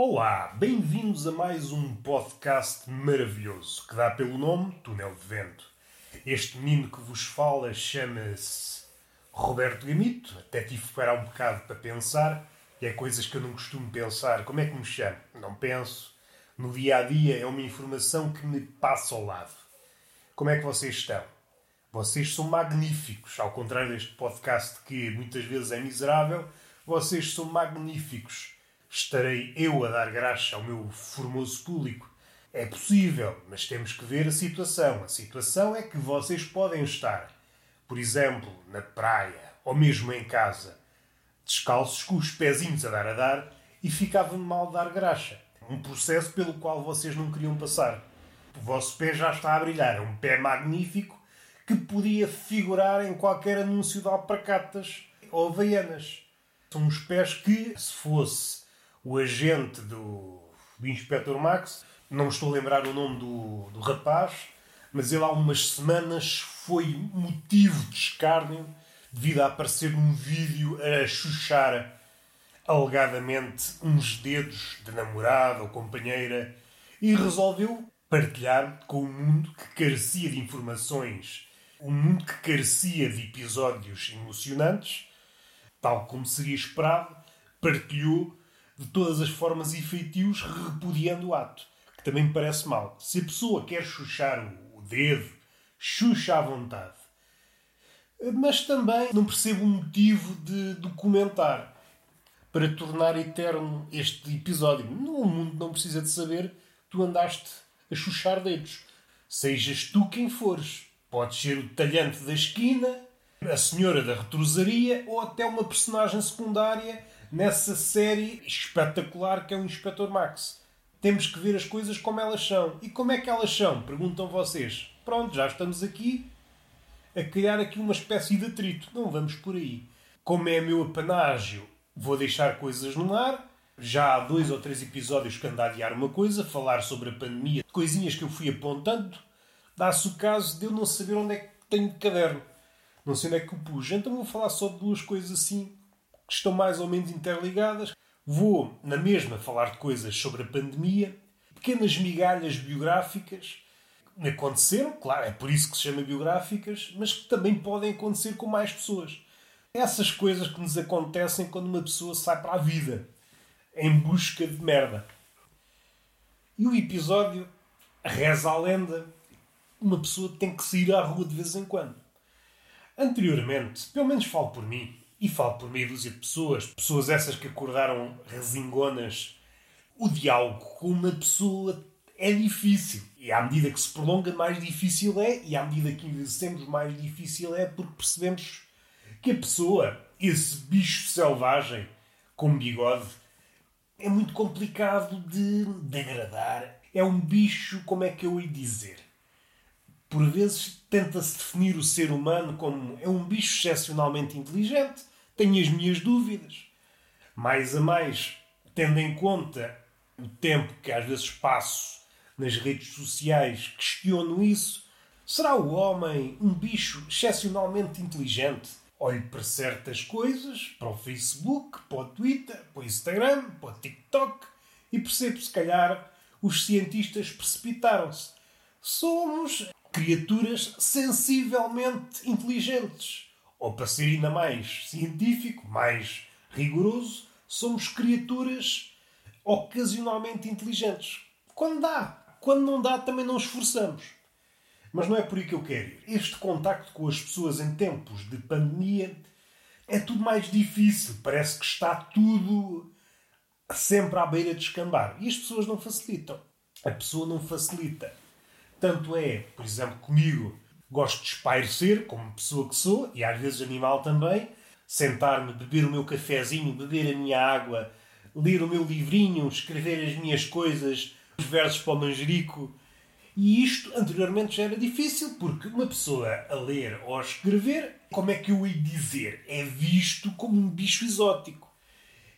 Olá, bem-vindos a mais um podcast maravilhoso que dá pelo nome Túnel de Vento. Este menino que vos fala chama-se Roberto Gamito, até tive que parar um bocado para pensar, e é coisas que eu não costumo pensar. Como é que me chamo? Não penso. No dia a dia é uma informação que me passa ao lado. Como é que vocês estão? Vocês são magníficos, ao contrário deste podcast que muitas vezes é miserável, vocês são magníficos estarei eu a dar graxa ao meu formoso público. É possível, mas temos que ver a situação. A situação é que vocês podem estar, por exemplo, na praia ou mesmo em casa, descalços com os pezinhos a dar a dar e ficavam mal dar graxa. Um processo pelo qual vocês não queriam passar. O vosso pé já está a brilhar. É um pé magnífico que podia figurar em qualquer anúncio de alparcatas ou havaianas. São os pés que, se fosse o agente do, do Inspector Max, não estou a lembrar o nome do, do rapaz, mas ele há umas semanas foi motivo de escárnio devido a aparecer num vídeo a chuchar alegadamente uns dedos de namorada ou companheira e resolveu partilhar com o mundo que carecia de informações, o mundo que carecia de episódios emocionantes, tal como seria esperado, partilhou de todas as formas e feitios, repudiando o ato. Que também me parece mal. Se a pessoa quer chuchar o dedo, chucha à vontade. Mas também não percebo o motivo de documentar para tornar eterno este episódio. No mundo não precisa de saber tu andaste a chuchar dedos. Sejas tu quem fores. Podes ser o talhante da esquina, a senhora da retrosaria ou até uma personagem secundária nessa série espetacular que é o Inspector Max. Temos que ver as coisas como elas são. E como é que elas são? Perguntam vocês. Pronto, já estamos aqui a criar aqui uma espécie de atrito. Não vamos por aí. Como é meu apanágio, vou deixar coisas no ar. Já há dois ou três episódios que ando a adiar uma coisa, falar sobre a pandemia, coisinhas que eu fui apontando. Dá-se o caso de eu não saber onde é que tenho de caderno. Não sei onde é que o pus. Então vou falar só de duas coisas assim que estão mais ou menos interligadas. Vou, na mesma, falar de coisas sobre a pandemia, pequenas migalhas biográficas que aconteceram, claro, é por isso que se chama biográficas, mas que também podem acontecer com mais pessoas. Essas coisas que nos acontecem quando uma pessoa sai para a vida em busca de merda. E o episódio reza a lenda: uma pessoa tem que sair à rua de vez em quando. Anteriormente, pelo menos falo por mim, e falo por meia dúzia de pessoas, pessoas essas que acordaram resingonas. O diálogo com uma pessoa é difícil. E à medida que se prolonga, mais difícil é. E à medida que envelhecemos, mais difícil é porque percebemos que a pessoa, esse bicho selvagem com bigode, é muito complicado de, de agradar. É um bicho, como é que eu ia dizer? Por vezes tenta-se definir o ser humano como é um bicho excepcionalmente inteligente. Tenho as minhas dúvidas. Mais a mais, tendo em conta o tempo que às vezes passo nas redes sociais, questiono isso. Será o homem um bicho excepcionalmente inteligente? Olho para certas coisas, para o Facebook, para o Twitter, para o Instagram, para o TikTok e percebo se calhar os cientistas precipitaram-se. Somos criaturas sensivelmente inteligentes. Ou, para ser ainda mais científico, mais rigoroso, somos criaturas ocasionalmente inteligentes. Quando dá. Quando não dá, também não esforçamos. Mas não é por aí que eu quero. Este contacto com as pessoas em tempos de pandemia é tudo mais difícil. Parece que está tudo sempre à beira de escambar. E as pessoas não facilitam. A pessoa não facilita. Tanto é, por exemplo, comigo, gosto de espairecer, como pessoa que sou, e às vezes animal também, sentar-me, beber o meu cafezinho, beber a minha água, ler o meu livrinho, escrever as minhas coisas, os versos para o manjerico. E isto anteriormente já era difícil, porque uma pessoa a ler ou a escrever, como é que eu ia dizer? É visto como um bicho exótico.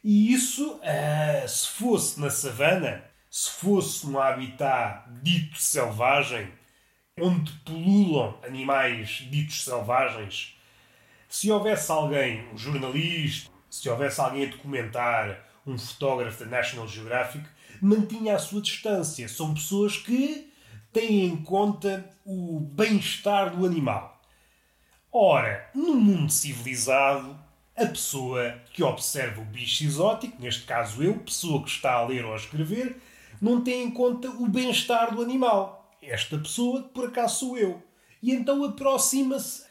E isso, ah, se fosse na savana, se fosse num habitat dito selvagem, onde pululam animais ditos selvagens, se houvesse alguém, um jornalista, se houvesse alguém a documentar, um fotógrafo da National Geographic, mantinha a sua distância. São pessoas que têm em conta o bem-estar do animal. Ora, no mundo civilizado, a pessoa que observa o bicho exótico, neste caso eu, pessoa que está a ler ou a escrever, não tem em conta o bem-estar do animal. Esta pessoa, por acaso, sou eu. E então aproxima-se,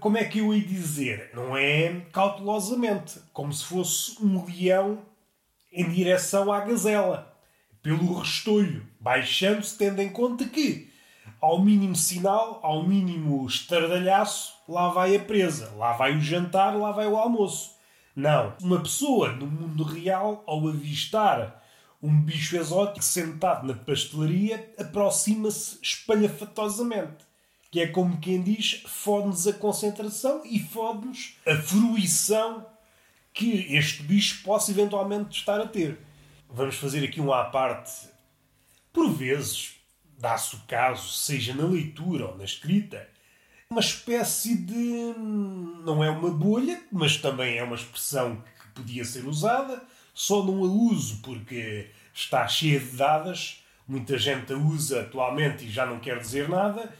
como é que eu ia dizer? Não é cautelosamente, como se fosse um leão em direção à gazela pelo restolho, baixando-se, tendo em conta que, ao mínimo sinal, ao mínimo estardalhaço, lá vai a presa, lá vai o jantar, lá vai o almoço. Não. Uma pessoa no mundo real, ao avistar um bicho exótico sentado na pastelaria, aproxima-se espalhafatosamente. Que é como quem diz, fode-nos a concentração e fode-nos a fruição que este bicho possa eventualmente estar a ter vamos fazer aqui um à parte. Por vezes, dá-se o caso, seja na leitura ou na escrita, uma espécie de. não é uma bolha, mas também é uma expressão que podia ser usada, só não a uso porque está cheia de dadas, muita gente a usa atualmente e já não quer dizer nada,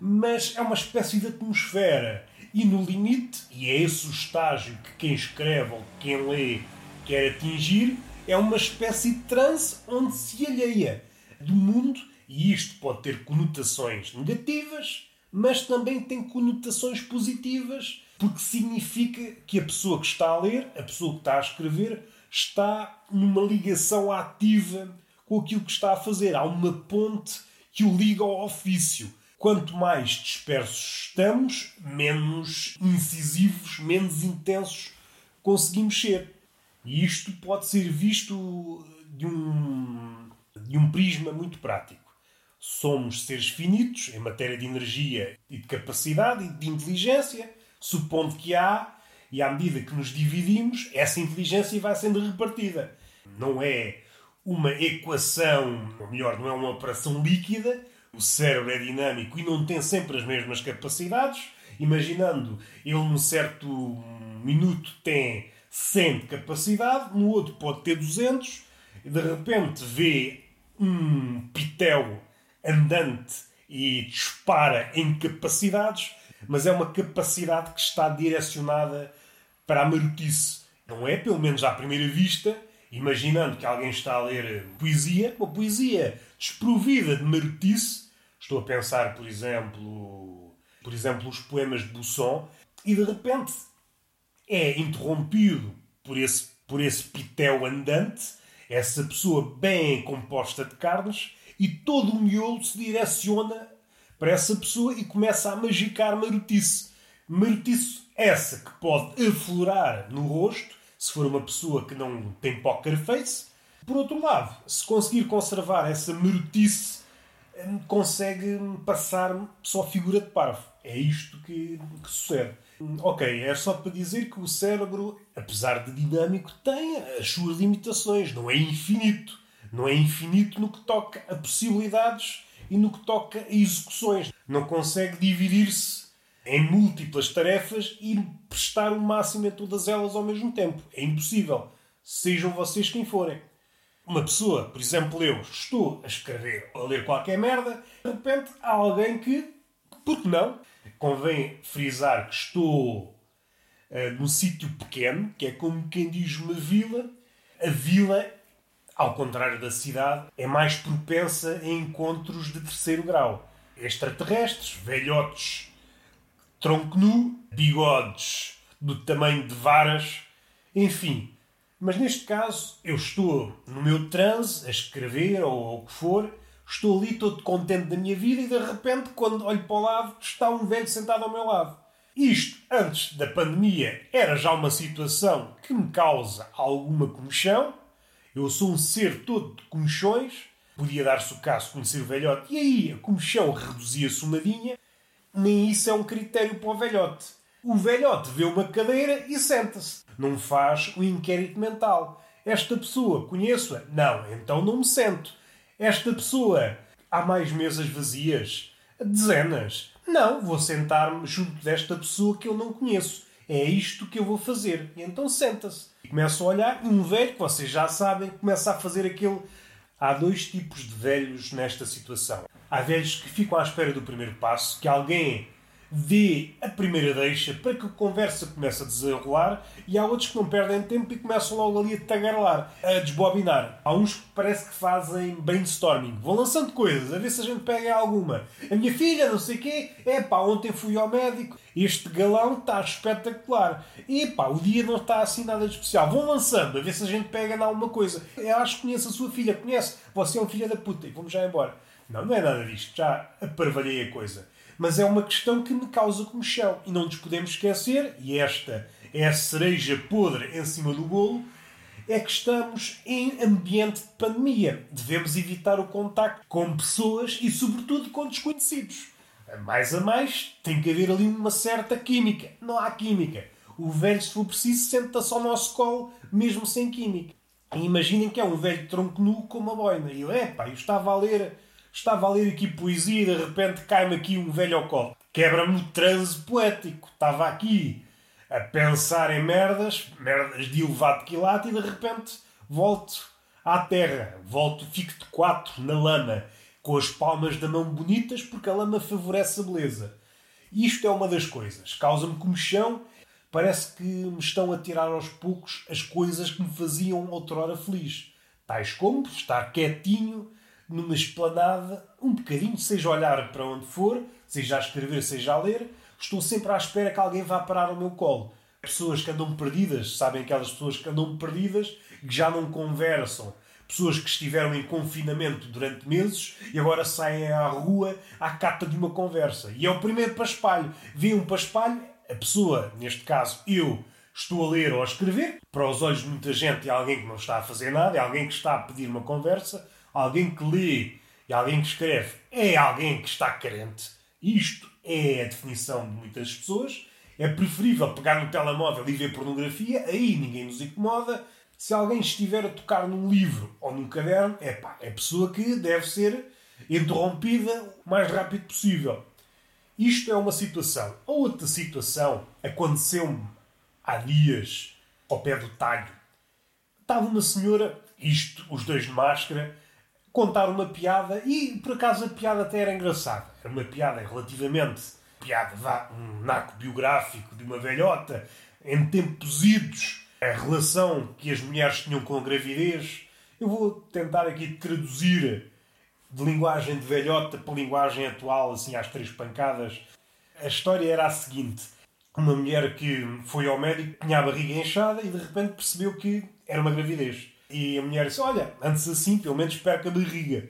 mas é uma espécie de atmosfera. E no limite, e é esse o estágio que quem escreve ou quem lê quer atingir, é uma espécie de transe onde se alheia do mundo, e isto pode ter conotações negativas, mas também tem conotações positivas, porque significa que a pessoa que está a ler, a pessoa que está a escrever, está numa ligação ativa com aquilo que está a fazer. Há uma ponte que o liga ao ofício. Quanto mais dispersos estamos, menos incisivos, menos intensos conseguimos ser. E isto pode ser visto de um, de um prisma muito prático. Somos seres finitos em matéria de energia e de capacidade e de inteligência, supondo que há, e à medida que nos dividimos, essa inteligência vai sendo repartida. Não é uma equação, ou melhor, não é uma operação líquida. O cérebro é dinâmico e não tem sempre as mesmas capacidades. Imaginando, ele num certo minuto tem 100 de capacidade, no outro pode ter 200, e de repente vê um pitel andante e dispara em capacidades, mas é uma capacidade que está direcionada para a marotice. Não é, pelo menos à primeira vista, imaginando que alguém está a ler poesia, uma poesia desprovida de marotice. Estou a pensar, por exemplo, por exemplo, os poemas de Busson, e de repente é interrompido por esse, por esse pitel andante, essa pessoa bem composta de carnes, e todo o miolo se direciona para essa pessoa e começa a magicar marotice. Marotice essa que pode aflorar no rosto, se for uma pessoa que não tem poker face. Por outro lado, se conseguir conservar essa marotice, hum, consegue passar só figura de parvo. É isto que, que sucede. Ok, é só para dizer que o cérebro, apesar de dinâmico, tem as suas limitações, não é infinito. Não é infinito no que toca a possibilidades e no que toca a execuções. Não consegue dividir-se em múltiplas tarefas e prestar o máximo a todas elas ao mesmo tempo. É impossível. Sejam vocês quem forem. Uma pessoa, por exemplo, eu estou a escrever ou a ler qualquer merda, de repente há alguém que, por que não, Convém frisar que estou uh, num sítio pequeno, que é como quem diz uma vila. A vila, ao contrário da cidade, é mais propensa a encontros de terceiro grau. Extraterrestres, velhotes, tronco nu, bigodes do tamanho de varas, enfim. Mas neste caso, eu estou no meu transe a escrever ou o que for Estou ali todo contente da minha vida e de repente, quando olho para o lado, está um velho sentado ao meu lado. Isto, antes da pandemia, era já uma situação que me causa alguma comichão. Eu sou um ser todo de comichões. Podia dar-se o caso de conhecer o velhote e aí a comichão reduzia-se umadinha. Nem isso é um critério para o velhote. O velhote vê uma cadeira e senta-se. Não faz o inquérito mental. Esta pessoa, conheço-a? Não, então não me sento. Esta pessoa, há mais mesas vazias? Dezenas. Não, vou sentar-me junto desta pessoa que eu não conheço. É isto que eu vou fazer. E então senta-se. Começam a olhar, um velho, que vocês já sabem, começa a fazer aquele. Há dois tipos de velhos nesta situação. Há velhos que ficam à espera do primeiro passo, que alguém dê a primeira deixa para que a conversa comece a desenrolar e há outros que não perdem tempo e começam logo ali a tagarelar, a desbobinar. Há uns que parece que fazem brainstorming, vão lançando coisas, a ver se a gente pega alguma. A minha filha, não sei o quê, é pá, ontem fui ao médico, este galão está espetacular. E pá, o dia não está assim nada de especial. Vão lançando, a ver se a gente pega em alguma coisa. Eu acho que conheço a sua filha, conhece, você é um filho da puta e vamos já embora. Não, não é nada disto, já aparvalhei a coisa mas é uma questão que me causa comichão. E não nos podemos esquecer, e esta é a cereja podre em cima do bolo, é que estamos em ambiente de pandemia. Devemos evitar o contacto com pessoas e, sobretudo, com desconhecidos. Mais a mais, tem que haver ali uma certa química. Não há química. O velho, se for preciso, senta-se ao nosso colo, mesmo sem química. E imaginem que é um velho tronco nu com uma boina. E eu, epá, eu estava a ler Estava a ler aqui poesia e de repente cai-me aqui um velho ao colo. Quebra-me o transe poético. Estava aqui a pensar em merdas, merdas de elevado quilate e de repente volto à terra. Volto, fico de quatro na lama, com as palmas da mão bonitas porque a lama favorece a beleza. Isto é uma das coisas. Causa-me comichão. Parece que me estão a tirar aos poucos as coisas que me faziam outrora feliz. Tais como estar quietinho numa esplanada, um bocadinho, seja olhar para onde for, seja a escrever, seja a ler, estou sempre à espera que alguém vá parar ao meu colo. Pessoas que andam perdidas, sabem aquelas pessoas que andam perdidas, que já não conversam. Pessoas que estiveram em confinamento durante meses e agora saem à rua à cata de uma conversa. E é o primeiro paspalho. Vê um paspalho, a pessoa, neste caso eu, estou a ler ou a escrever, para os olhos de muita gente é alguém que não está a fazer nada, é alguém que está a pedir uma conversa, alguém que lê e alguém que escreve é alguém que está carente. Isto é a definição de muitas pessoas. É preferível pegar no telemóvel e ver pornografia, aí ninguém nos incomoda. Se alguém estiver a tocar num livro ou num caderno, é pá, é pessoa que deve ser interrompida o mais rápido possível. Isto é uma situação. A outra situação aconteceu-me há dias ao pé do talho. Estava uma senhora, isto, os dois de máscara, contar uma piada e por acaso a piada até era engraçada. Era uma piada relativamente piada, vá, um naco biográfico de uma velhota em tempos idos, a relação que as mulheres tinham com a gravidez. Eu vou tentar aqui traduzir de linguagem de velhota para linguagem atual, assim às três pancadas. A história era a seguinte: uma mulher que foi ao médico, tinha a barriga inchada e de repente percebeu que era uma gravidez. E a mulher disse: Olha, antes assim, pelo menos perca a barriga.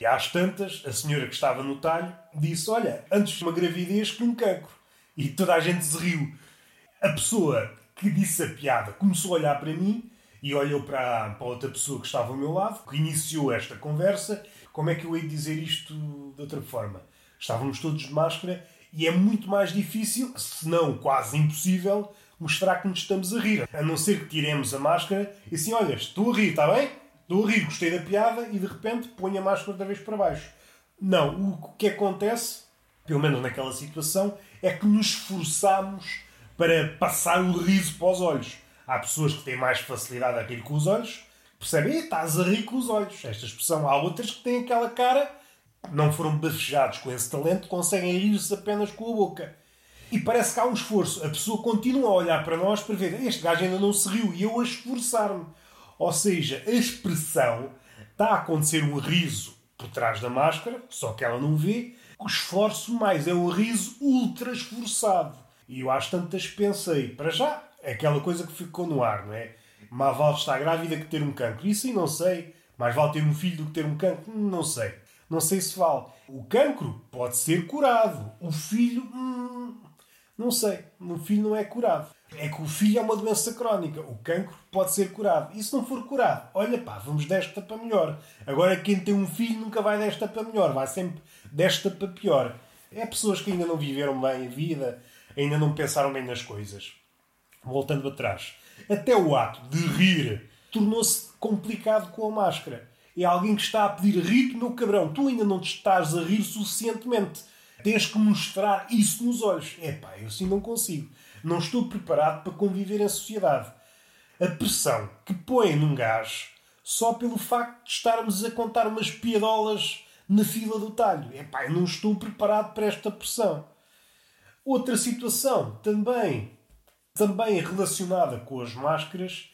E às tantas, a senhora que estava no talho disse: Olha, antes uma gravidez que um cancro. E toda a gente se riu. A pessoa que disse a piada começou a olhar para mim e olhou para, para outra pessoa que estava ao meu lado, que iniciou esta conversa. Como é que eu hei de dizer isto de outra forma? Estávamos todos de máscara e é muito mais difícil, se não quase impossível, mostrar que nos estamos a rir. A não ser que tiremos a máscara e assim, olha, estou a rir, está bem? Estou a rir, gostei da piada e de repente ponho a máscara outra vez para baixo. Não, o que acontece, pelo menos naquela situação, é que nos esforçamos para passar o riso para os olhos. Há pessoas que têm mais facilidade a rir com os olhos, percebem, estás a rir com os olhos. Esta expressão. Há outras que têm aquela cara, não foram bafejados com esse talento, conseguem rir-se apenas com a boca. E parece que há um esforço. A pessoa continua a olhar para nós para ver este gajo ainda não se riu e eu a esforçar-me. Ou seja, a expressão está a acontecer um riso por trás da máscara, só que ela não vê. O esforço mais é o riso ultra esforçado. E eu às tantas pensei, para já, aquela coisa que ficou no ar, não é? Mais vale estar grávida que ter um cancro. Isso aí não sei. Mais vale ter um filho do que ter um cancro? Não sei. Não sei se vale. O cancro pode ser curado. O filho, hum, não sei. O filho não é curado. É que o filho é uma doença crónica. O cancro pode ser curado. E se não for curado, olha pá, vamos desta para melhor. Agora quem tem um filho nunca vai desta para melhor. Vai sempre desta para pior. É pessoas que ainda não viveram bem a vida, ainda não pensaram bem nas coisas. Voltando atrás. Até o ato de rir tornou-se complicado com a máscara. É alguém que está a pedir rir, meu cabrão. Tu ainda não te estás a rir suficientemente Tens que mostrar isso nos olhos. É pá, eu assim não consigo. Não estou preparado para conviver em sociedade. a pressão que põe num gajo só pelo facto de estarmos a contar umas piadolas na fila do talho. Epá, eu não estou preparado para esta pressão. Outra situação também, também relacionada com as máscaras,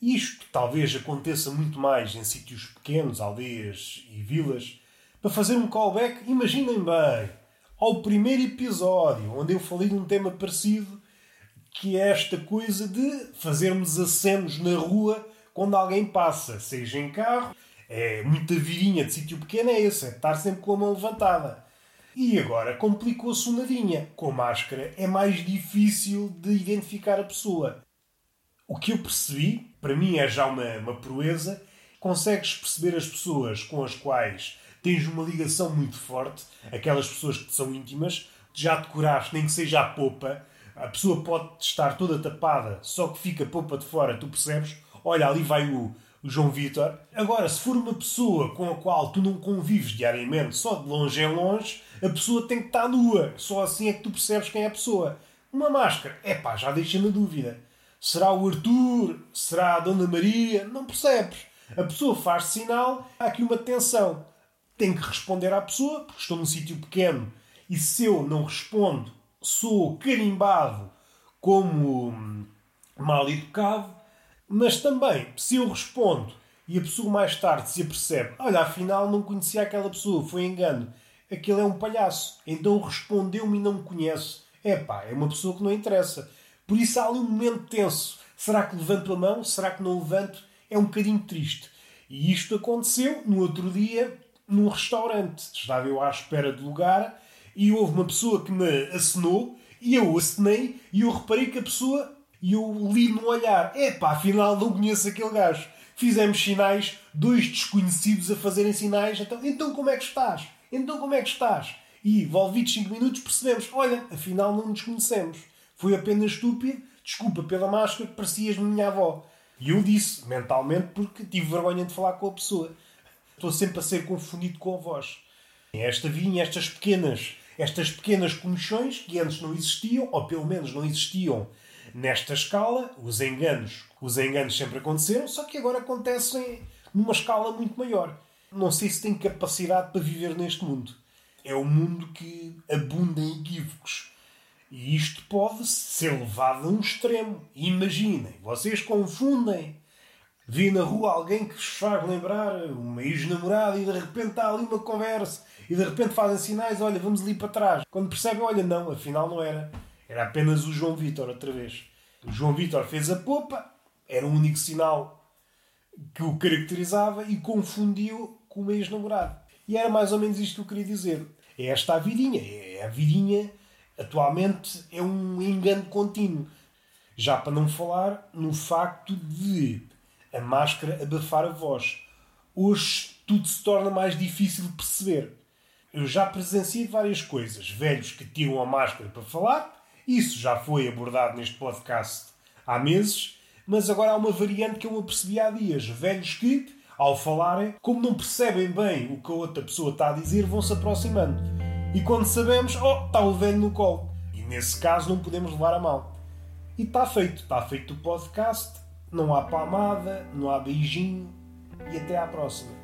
isto talvez aconteça muito mais em sítios pequenos, aldeias e vilas. Para fazer um callback, imaginem bem ao primeiro episódio onde eu falei de um tema parecido, que é esta coisa de fazermos acenos na rua quando alguém passa, seja em carro, é muita virinha de sítio pequeno, é esse, é estar sempre com a mão levantada. E agora complicou-se o nadinha. Com máscara é mais difícil de identificar a pessoa. O que eu percebi, para mim é já uma, uma proeza, consegues perceber as pessoas com as quais tens uma ligação muito forte, aquelas pessoas que te são íntimas, já decoraste, nem que seja a popa, a pessoa pode estar toda tapada, só que fica a popa de fora, tu percebes? olha, ali vai o, o João Vitor. Agora, se for uma pessoa com a qual tu não convives diariamente, só de longe em longe, a pessoa tem que estar nua. Só assim é que tu percebes quem é a pessoa. Uma máscara, é pá, já deixa na dúvida. Será o Arthur? Será a Dona Maria? Não percebes. A pessoa faz sinal, há aqui uma tensão. Tenho que responder à pessoa, porque estou num sítio pequeno, e se eu não respondo, sou carimbado como hum, mal educado, mas também, se eu respondo e a pessoa mais tarde se apercebe, olha, afinal não conhecia aquela pessoa, foi engano, aquele é um palhaço, então respondeu-me e não me conhece. É pá, é uma pessoa que não interessa. Por isso há ali um momento tenso. Será que levanto a mão? Será que não levanto? É um bocadinho triste. E isto aconteceu no outro dia num restaurante. Estava eu à espera de lugar e houve uma pessoa que me acenou e eu acenei e eu reparei que a pessoa e eu li no olhar: epá, afinal não conheço aquele gajo. Fizemos sinais, dois desconhecidos a fazerem sinais. Então, então como é que estás? Então como é que estás? E, envolvidos 5 minutos, percebemos: olha, afinal não nos conhecemos. Foi apenas estúpido, desculpa pela máscara, parecias minha avó. E eu disse, mentalmente, porque tive vergonha de falar com a pessoa. Estou sempre a ser confundido com a voz. Esta vinha, estas pequenas, estas pequenas comichões que antes não existiam, ou pelo menos não existiam nesta escala, os enganos, os enganos sempre aconteceram, só que agora acontecem numa escala muito maior. Não sei se tem capacidade para viver neste mundo. É um mundo que abunda em equívocos. E isto pode ser levado a um extremo. Imaginem, vocês confundem. Vi na rua alguém que vos faz lembrar uma ex-namorada e de repente está ali uma conversa e de repente fazem sinais, olha, vamos ali para trás. Quando percebem, olha, não, afinal não era. Era apenas o João Vitor outra vez. O João Vitor fez a popa, era o único sinal que o caracterizava e confundiu com o ex-namorado. E era mais ou menos isto que eu queria dizer. É esta a vidinha. É a vidinha, atualmente, é um engano contínuo. Já para não falar no facto de a máscara abafar a voz. Hoje tudo se torna mais difícil de perceber. Eu já presenciei várias coisas. Velhos que tiram a máscara para falar isso já foi abordado neste podcast há meses, mas agora há uma variante que eu apercebi há dias. Velhos que, ao falarem, como não percebem bem o que a outra pessoa está a dizer, vão se aproximando. E quando sabemos, oh, está o velho no colo. E nesse caso não podemos levar a mal. E está feito. Está feito o podcast. Não há palmada, não há beijinho. E até à próxima.